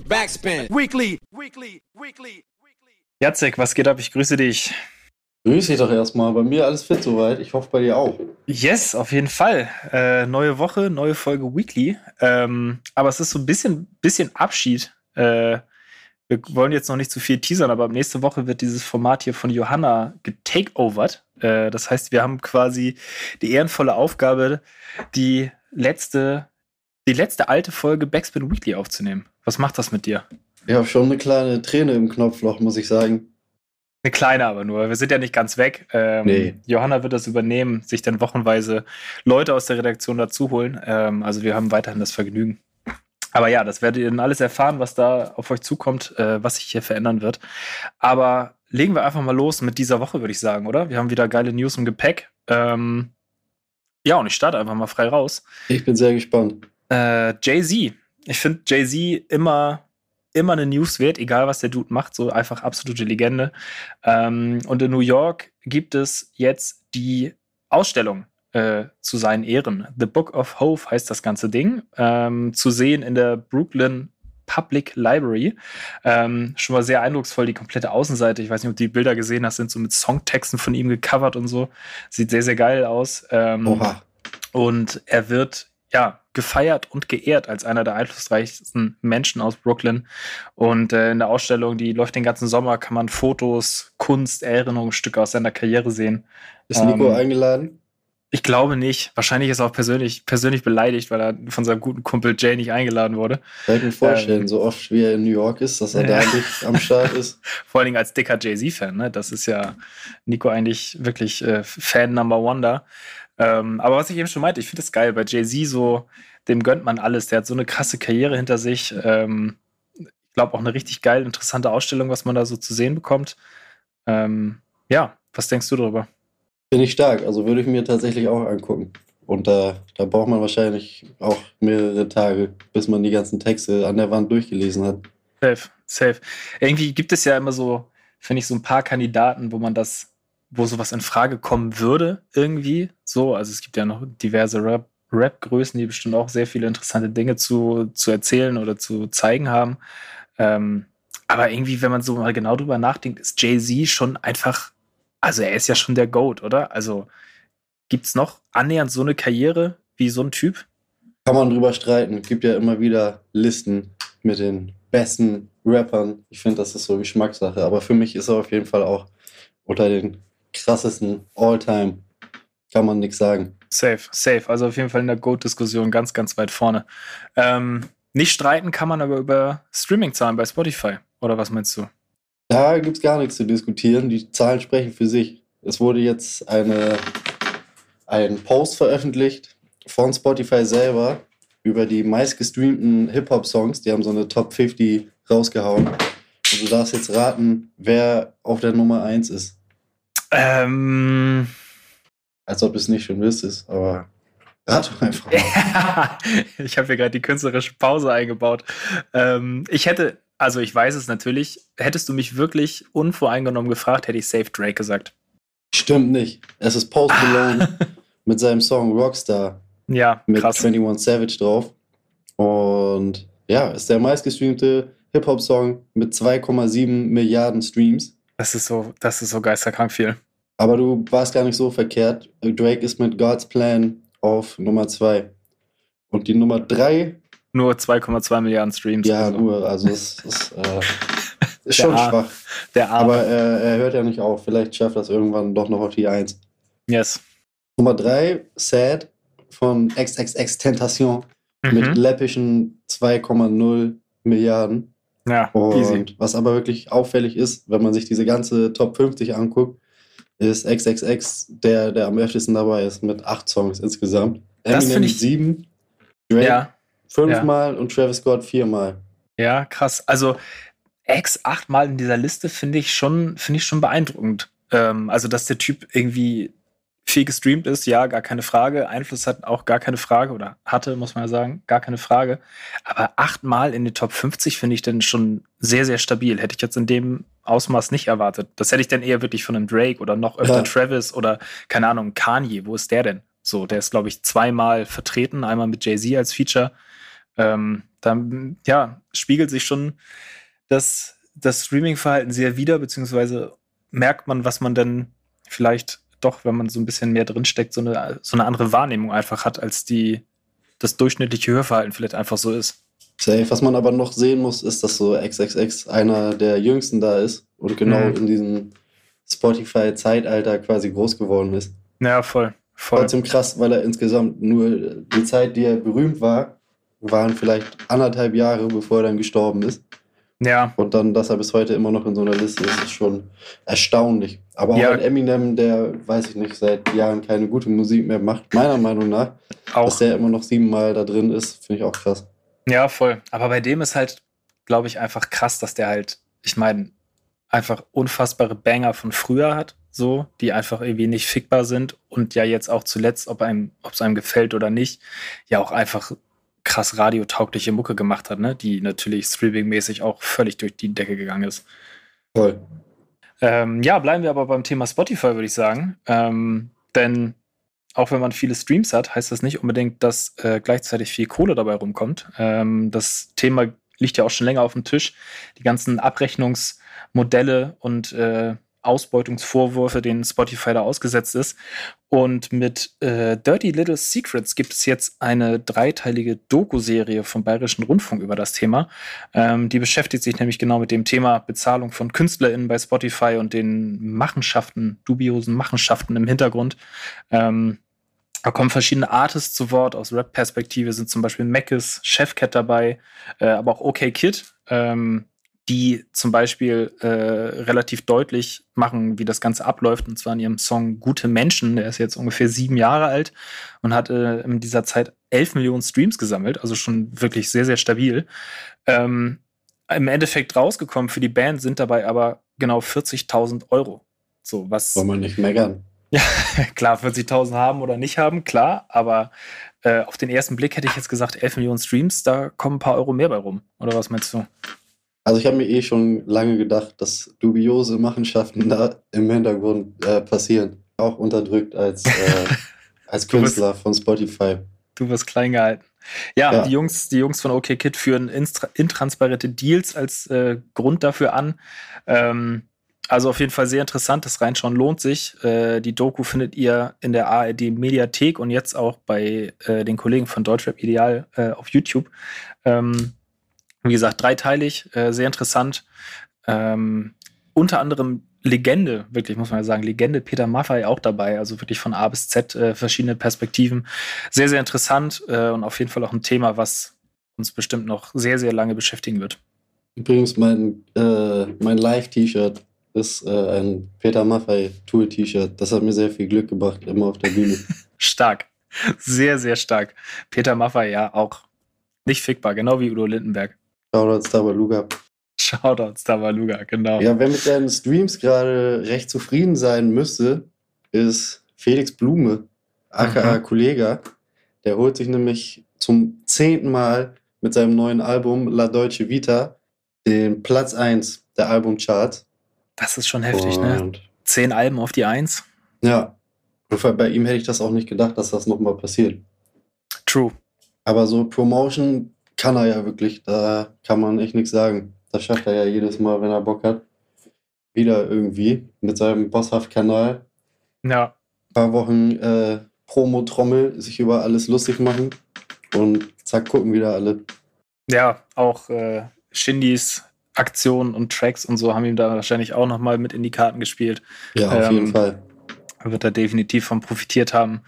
Backspin. Weekly. Weekly. Weekly. Jacek, was geht ab? Ich grüße dich. Grüße dich doch erstmal. Bei mir alles fit soweit. Ich hoffe bei dir auch. Yes, auf jeden Fall. Äh, neue Woche, neue Folge Weekly. Ähm, aber es ist so ein bisschen, bisschen Abschied. Äh, wir wollen jetzt noch nicht zu viel teasern, aber nächste Woche wird dieses Format hier von Johanna getakeovert. Äh, das heißt, wir haben quasi die ehrenvolle Aufgabe, die letzte, die letzte alte Folge Backspin Weekly aufzunehmen. Was macht das mit dir? Ich habe schon eine kleine Träne im Knopfloch, muss ich sagen. Eine kleine aber nur. Wir sind ja nicht ganz weg. Ähm, nee. Johanna wird das übernehmen, sich dann wochenweise Leute aus der Redaktion dazu holen. Ähm, also wir haben weiterhin das Vergnügen. Aber ja, das werdet ihr dann alles erfahren, was da auf euch zukommt, äh, was sich hier verändern wird. Aber legen wir einfach mal los mit dieser Woche, würde ich sagen, oder? Wir haben wieder geile News im Gepäck. Ähm, ja, und ich starte einfach mal frei raus. Ich bin sehr gespannt. Äh, Jay-Z. Ich finde Jay-Z immer, immer eine News wert, egal was der Dude macht, so einfach absolute Legende. Ähm, und in New York gibt es jetzt die Ausstellung äh, zu seinen Ehren. The Book of Hope heißt das ganze Ding. Ähm, zu sehen in der Brooklyn Public Library. Ähm, schon mal sehr eindrucksvoll, die komplette Außenseite. Ich weiß nicht, ob du die Bilder gesehen hast, sind so mit Songtexten von ihm gecovert und so. Sieht sehr, sehr geil aus. Ähm, Oha. Und er wird ja gefeiert und geehrt als einer der einflussreichsten Menschen aus Brooklyn. Und äh, in der Ausstellung, die läuft den ganzen Sommer, kann man Fotos, Kunst, Erinnerungsstücke aus seiner Karriere sehen. Ist Nico ähm, eingeladen? Ich glaube nicht. Wahrscheinlich ist er auch persönlich, persönlich beleidigt, weil er von seinem guten Kumpel Jay nicht eingeladen wurde. Kann ich mir vorstellen, ähm, so oft wie er in New York ist, dass er da nicht am Start ist. Vor allen Dingen als dicker Jay-Z-Fan, ne? Das ist ja Nico eigentlich wirklich äh, Fan Number One da. Ähm, aber was ich eben schon meinte, ich finde es geil, bei Jay-Z so, dem gönnt man alles. Der hat so eine krasse Karriere hinter sich. Ähm, ich glaube auch eine richtig geil, interessante Ausstellung, was man da so zu sehen bekommt. Ähm, ja, was denkst du darüber? Finde ich stark. Also würde ich mir tatsächlich auch angucken. Und da, da braucht man wahrscheinlich auch mehrere Tage, bis man die ganzen Texte an der Wand durchgelesen hat. Safe, safe. Irgendwie gibt es ja immer so, finde ich, so ein paar Kandidaten, wo man das, wo sowas in Frage kommen würde, irgendwie. So, also es gibt ja noch diverse Rap, Rap-Größen, die bestimmt auch sehr viele interessante Dinge zu, zu erzählen oder zu zeigen haben. Ähm, aber irgendwie, wenn man so mal genau drüber nachdenkt, ist Jay-Z schon einfach also er ist ja schon der GOAT, oder? Also gibt es noch annähernd so eine Karriere wie so ein Typ? Kann man drüber streiten. Gibt ja immer wieder Listen mit den besten Rappern. Ich finde, das ist so Geschmackssache. Aber für mich ist er auf jeden Fall auch unter den krassesten All-Time. Kann man nichts sagen. Safe, safe. Also auf jeden Fall in der GOAT-Diskussion ganz, ganz weit vorne. Ähm, nicht streiten kann man aber über Streaming-Zahlen bei Spotify. Oder was meinst du? Da gibt es gar nichts zu diskutieren. Die Zahlen sprechen für sich. Es wurde jetzt eine, ein Post veröffentlicht von Spotify selber über die meistgestreamten Hip-Hop-Songs. Die haben so eine Top 50 rausgehauen. Und du darfst jetzt raten, wer auf der Nummer 1 ist. Ähm. Als ob du es nicht schon wüsstest, aber rat doch einfach ich habe hier gerade die künstlerische Pause eingebaut. Ähm, ich hätte also ich weiß es natürlich. Hättest du mich wirklich unvoreingenommen gefragt, hätte ich Safe Drake gesagt. Stimmt nicht. Es ist Post ah. Malone mit seinem Song Rockstar. Ja, mit krass. 21 Savage drauf. Und ja, ist der meistgestreamte Hip-Hop-Song mit 2,7 Milliarden Streams. Das ist so, das ist so geisterkrank viel. Aber du warst gar nicht so verkehrt. Drake ist mit God's Plan auf Nummer 2. Und die Nummer 3 nur 2,2 Milliarden Streams. Ja, also. nur. Also es ist, äh, ist schon Ar schwach. Der Arme. Aber er, er hört ja nicht auf. Vielleicht schafft das irgendwann doch noch auf die 1. Yes. Nummer 3, Sad von XXX Tentation mhm. mit läppischen 2,0 Milliarden. Ja, Und easy. was aber wirklich auffällig ist, wenn man sich diese ganze Top 50 anguckt, ist XXX der, der am öftesten dabei ist mit acht Songs insgesamt. Eminem das sieben, Drake ja fünfmal ja. und Travis Scott viermal. Ja, krass. Also X achtmal in dieser Liste finde ich schon, finde ich schon beeindruckend. Ähm, also, dass der Typ irgendwie viel gestreamt ist, ja, gar keine Frage. Einfluss hat auch gar keine Frage oder hatte, muss man ja sagen, gar keine Frage. Aber achtmal in die Top 50 finde ich dann schon sehr, sehr stabil. Hätte ich jetzt in dem Ausmaß nicht erwartet. Das hätte ich dann eher wirklich von einem Drake oder noch öfter ja. Travis oder, keine Ahnung, Kanye. Wo ist der denn? So, der ist, glaube ich, zweimal vertreten. Einmal mit Jay-Z als Feature Ähm, dann, ja, spiegelt sich schon das, das Streaming-Verhalten sehr wider, beziehungsweise merkt man, was man denn vielleicht doch, wenn man so ein bisschen mehr drinsteckt, so eine, so eine andere Wahrnehmung einfach hat, als die das durchschnittliche Hörverhalten vielleicht einfach so ist. Safe. Was man aber noch sehen muss, ist, dass so XXX einer der jüngsten da ist und genau mhm. in diesem Spotify-Zeitalter quasi groß geworden ist. Ja, voll. voll. Trotzdem krass, weil er insgesamt nur die Zeit, die er berühmt war, waren vielleicht anderthalb Jahre, bevor er dann gestorben ist. Ja. Und dann, dass er bis heute immer noch in so einer Liste ist, ist schon erstaunlich. Aber auch ja. ein Eminem, der, weiß ich nicht, seit Jahren keine gute Musik mehr macht, meiner Meinung nach, auch. dass der immer noch siebenmal da drin ist, finde ich auch krass. Ja, voll. Aber bei dem ist halt, glaube ich, einfach krass, dass der halt, ich meine, einfach unfassbare Banger von früher hat, so, die einfach irgendwie nicht fickbar sind und ja jetzt auch zuletzt, ob einem, ob es einem gefällt oder nicht, ja auch einfach krass radiotaugliche Mucke gemacht hat, ne? die natürlich streaming-mäßig auch völlig durch die Decke gegangen ist. Voll. Ähm, ja, bleiben wir aber beim Thema Spotify, würde ich sagen. Ähm, denn auch wenn man viele Streams hat, heißt das nicht unbedingt, dass äh, gleichzeitig viel Kohle dabei rumkommt. Ähm, das Thema liegt ja auch schon länger auf dem Tisch. Die ganzen Abrechnungsmodelle und äh, Ausbeutungsvorwürfe, denen Spotify da ausgesetzt ist. Und mit äh, Dirty Little Secrets gibt es jetzt eine dreiteilige Doku-Serie vom Bayerischen Rundfunk über das Thema. Ähm, die beschäftigt sich nämlich genau mit dem Thema Bezahlung von KünstlerInnen bei Spotify und den Machenschaften, dubiosen Machenschaften im Hintergrund. Ähm, da kommen verschiedene Artists zu Wort. Aus Rap-Perspektive sind zum Beispiel Mackes, Chefcat dabei, äh, aber auch OK Kid. Ähm, die zum Beispiel äh, relativ deutlich machen, wie das Ganze abläuft, und zwar in ihrem Song Gute Menschen. Der ist jetzt ungefähr sieben Jahre alt und hat äh, in dieser Zeit elf Millionen Streams gesammelt, also schon wirklich sehr, sehr stabil. Ähm, Im Endeffekt rausgekommen für die Band sind dabei aber genau 40.000 Euro. So, was. Soll man nicht meckern. Ja, klar, 40.000 haben oder nicht haben, klar, aber äh, auf den ersten Blick hätte ich jetzt gesagt, 11 Millionen Streams, da kommen ein paar Euro mehr bei rum. Oder was meinst du? Also ich habe mir eh schon lange gedacht, dass dubiose Machenschaften da im Hintergrund äh, passieren. Auch unterdrückt als, äh, als Künstler bist, von Spotify. Du wirst klein gehalten. Ja, ja, Die, Jungs, die Jungs von OK Kid führen intransparente Deals als äh, Grund dafür an. Ähm, also auf jeden Fall sehr interessant. Das Reinschauen lohnt sich. Äh, die Doku findet ihr in der ARD Mediathek und jetzt auch bei äh, den Kollegen von Deutschrap Ideal äh, auf YouTube. Ähm, wie gesagt, dreiteilig, äh, sehr interessant. Ähm, unter anderem Legende, wirklich muss man ja sagen, Legende Peter Maffay auch dabei, also wirklich von A bis Z äh, verschiedene Perspektiven. Sehr, sehr interessant äh, und auf jeden Fall auch ein Thema, was uns bestimmt noch sehr, sehr lange beschäftigen wird. Übrigens, mein, mein Live-T-Shirt ist äh, ein Peter Maffay Tour-T-Shirt. Das hat mir sehr viel Glück gebracht, immer auf der Bühne. stark. Sehr, sehr stark. Peter Maffay, ja, auch nicht fickbar, genau wie Udo Lindenberg. Shoutouts Tabaluga. Shoutouts Tabaluga, genau. Ja, wer mit seinen Streams gerade recht zufrieden sein müsste, ist Felix Blume, aka mhm. Kollega. Der holt sich nämlich zum zehnten Mal mit seinem neuen Album La Deutsche Vita den Platz 1 der Albumcharts. Das ist schon heftig, ne? Und ne? Zehn Alben auf die Eins. Ja. Und bei ihm hätte ich das auch nicht gedacht, dass das nochmal passiert. True. Aber so Promotion kann er ja wirklich. Da kann man echt nichts sagen. Das schafft er ja jedes Mal, wenn er Bock hat. Wieder irgendwie mit seinem Bosshaft-Kanal. Ja. Ein paar Wochen äh, Promo-Trommel, sich über alles lustig machen. Und zack, gucken wieder alle. Ja, auch äh, Shindys Aktionen und Tracks und so haben ihm da wahrscheinlich auch nochmal mit in die Karten gespielt. Ja, auf ähm, jeden Fall. Wird er definitiv von profitiert haben.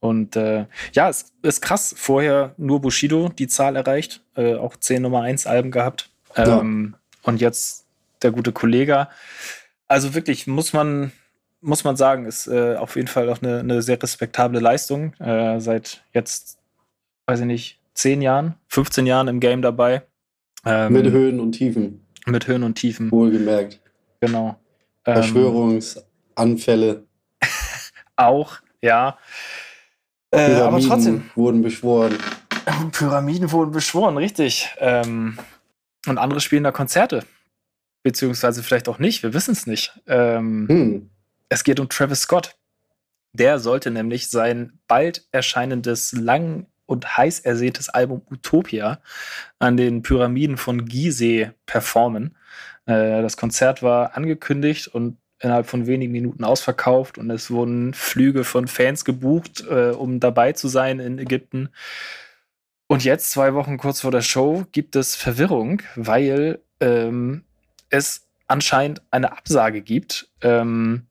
Und äh, ja, es ist krass. Vorher nur Bushido die Zahl erreicht, äh, auch 10 Nummer 1 Alben gehabt. Ähm, ja. Und jetzt der gute Kollege. Also wirklich muss man, muss man sagen, ist äh, auf jeden Fall auch eine, eine sehr respektable Leistung. Äh, seit jetzt, weiß ich nicht, 10 Jahren, 15 Jahren im Game dabei. Ähm, mit Höhen und Tiefen. Mit Höhen und Tiefen. Wohlgemerkt. Genau. Ähm, Verschwörungsanfälle. auch, ja. Pyramiden äh, aber trotzdem. wurden beschworen. Pyramiden wurden beschworen, richtig. Ähm, und andere spielen da Konzerte. Beziehungsweise vielleicht auch nicht, wir wissen es nicht. Ähm, hm. Es geht um Travis Scott. Der sollte nämlich sein bald erscheinendes, lang und heiß ersehntes Album Utopia an den Pyramiden von Gizeh performen. Äh, das Konzert war angekündigt und innerhalb von wenigen Minuten ausverkauft und es wurden Flüge von Fans gebucht, äh, um dabei zu sein in Ägypten. Und jetzt, zwei Wochen kurz vor der Show, gibt es Verwirrung, weil ähm, es anscheinend eine Absage gibt. Ähm,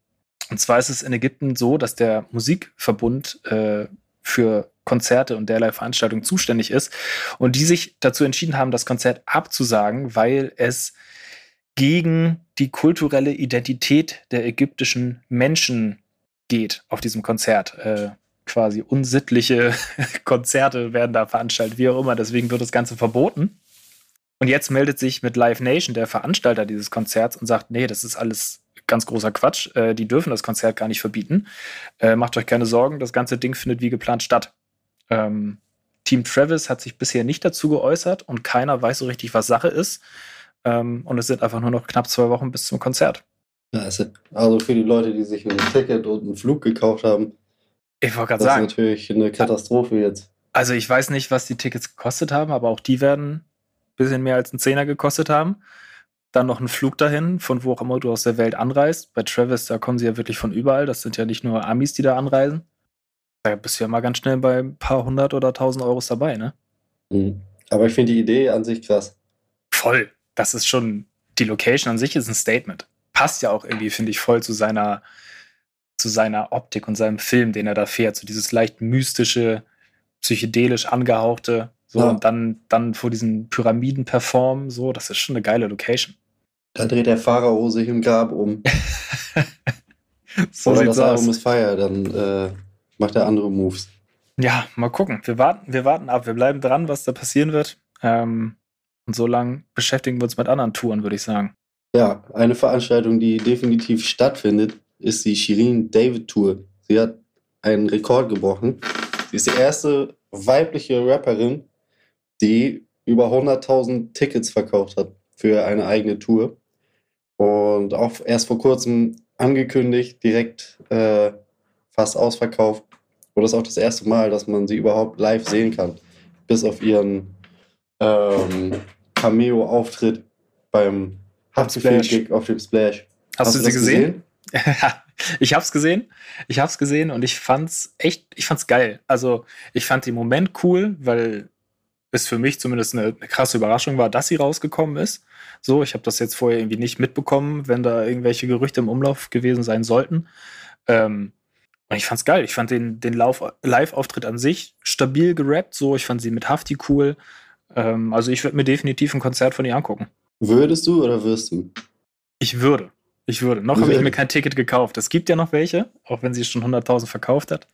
und zwar ist es in Ägypten so, dass der Musikverbund äh, für Konzerte und derlei Veranstaltungen zuständig ist und die sich dazu entschieden haben, das Konzert abzusagen, weil es gegen die kulturelle Identität der ägyptischen Menschen geht auf diesem Konzert. Äh, quasi unsittliche Konzerte werden da veranstaltet, wie auch immer. Deswegen wird das Ganze verboten. Und jetzt meldet sich mit Live Nation der Veranstalter dieses Konzerts und sagt, nee, das ist alles ganz großer Quatsch. Äh, die dürfen das Konzert gar nicht verbieten. Äh, macht euch keine Sorgen, das ganze Ding findet wie geplant statt. Ähm, Team Travis hat sich bisher nicht dazu geäußert und keiner weiß so richtig, was Sache ist. Ähm, und es sind einfach nur noch knapp zwei Wochen bis zum Konzert. Also für die Leute, die sich ein Ticket und einen Flug gekauft haben, ich wollte gerade sagen. Das ist natürlich eine Katastrophe jetzt. Also ich weiß nicht, was die Tickets gekostet haben, aber auch die werden ein bisschen mehr als einen Zehner gekostet haben. Dann noch ein Flug dahin, von wo auch immer du aus der Welt anreist. Bei Travis, da kommen sie ja wirklich von überall. Das sind ja nicht nur Amis, die da anreisen. Da bist du ja mal ganz schnell bei ein paar hundert oder tausend Euros dabei, ne? Mhm. Aber ich finde die Idee an sich krass. Voll. Das ist schon, die Location an sich ist ein Statement. Passt ja auch irgendwie, finde ich, voll zu seiner, zu seiner Optik und seinem Film, den er da fährt. So dieses leicht mystische, psychedelisch angehauchte. So, ja. und dann, dann vor diesen Pyramiden performen. So, das ist schon eine geile Location. Da dreht der Pharao sich im Grab um. so Oder das Album ist Fire, dann äh, macht er andere Moves. Ja, mal gucken. Wir warten, wir warten ab. Wir bleiben dran, was da passieren wird. Ähm, und so lange beschäftigen wir uns mit anderen Touren, würde ich sagen. Ja, eine Veranstaltung, die definitiv stattfindet, ist die Shirin David Tour. Sie hat einen Rekord gebrochen. Sie ist die erste weibliche Rapperin, die über 100.000 Tickets verkauft hat für eine eigene Tour. Und auch erst vor kurzem angekündigt, direkt äh, fast ausverkauft. Und das ist auch das erste Mal, dass man sie überhaupt live sehen kann. Bis auf ihren ähm, Cameo-Auftritt beim Haftgig auf dem Splash. Hast, Hast du sie gesehen? gesehen? ich hab's gesehen. Ich hab's gesehen und ich fand's echt, ich fand's geil. Also, ich fand den Moment cool, weil es für mich zumindest eine, eine krasse Überraschung war, dass sie rausgekommen ist. So, ich habe das jetzt vorher irgendwie nicht mitbekommen, wenn da irgendwelche Gerüchte im Umlauf gewesen sein sollten. Ähm, ich fand's geil. Ich fand den, den Live-Auftritt an sich stabil gerappt. So, ich fand sie mit Hafti cool. Ähm, also ich würde mir definitiv ein Konzert von ihr angucken. Würdest du oder wirst du? Ich würde. Ich würde. Noch habe ich mir kein Ticket gekauft. Es gibt ja noch welche, auch wenn sie schon 100.000 verkauft hat.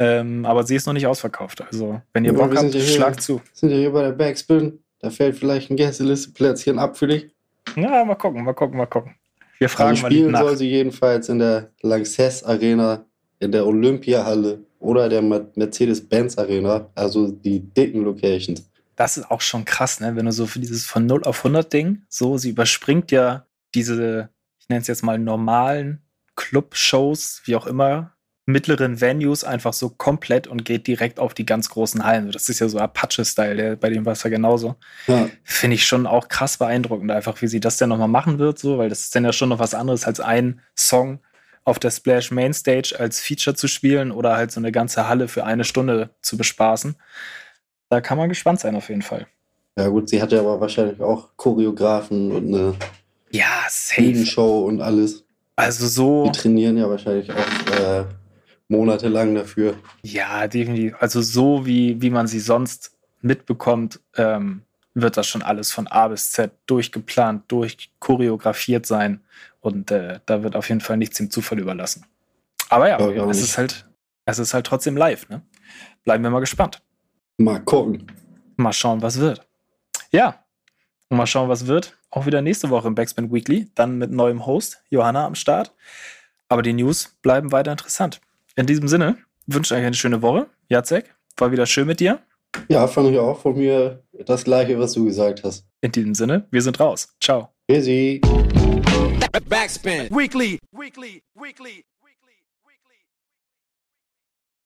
Ähm, aber sie ist noch nicht ausverkauft. Also, wenn ihr ja, Bock habt, schlag zu. Sind ja hier bei der Backspin. Da fällt vielleicht ein Gästelisteplätzchen ab für dich. Ja, mal gucken, mal gucken, mal gucken. Wir also fragen also mal spielen soll sie jedenfalls in der Lanxess Arena, in der Olympiahalle oder der Mercedes-Benz Arena, also die dicken Locations das ist auch schon krass, ne? Wenn du so für dieses von 0 auf 100 Ding, so, sie überspringt ja diese, ich nenne es jetzt mal normalen Club-Shows, wie auch immer, mittleren Venues einfach so komplett und geht direkt auf die ganz großen Hallen. Das ist ja so Apache-Style, bei dem war es ja genauso. Ja. Finde ich schon auch krass beeindruckend, einfach wie sie das denn nochmal machen wird, so, weil das ist dann ja schon noch was anderes als ein Song auf der Splash Mainstage als Feature zu spielen oder halt so eine ganze Halle für eine Stunde zu bespaßen da kann man gespannt sein auf jeden Fall. Ja gut, sie hat ja aber wahrscheinlich auch Choreografen und eine ja, safe. Show und alles. Also so. Die trainieren ja wahrscheinlich auch äh, monatelang dafür. Ja, definitiv. Also so wie, wie man sie sonst mitbekommt, ähm, wird das schon alles von A bis Z durchgeplant, durchchoreografiert sein. Und äh, da wird auf jeden Fall nichts dem Zufall überlassen. Aber ja, es ist halt, es ist halt trotzdem live, ne? Bleiben wir mal gespannt. Mal gucken. Mal schauen, was wird. Ja, und mal schauen, was wird. Auch wieder nächste Woche im Backspin Weekly, dann mit neuem Host, Johanna am Start. Aber die News bleiben weiter interessant. In diesem Sinne wünsche ich euch eine schöne Woche. Jacek, war wieder schön mit dir. Ja, fand ich auch von mir das gleiche, was du gesagt hast. In diesem Sinne, wir sind raus. Ciao. Busy. Backspin. Weekly. Weekly. Weekly.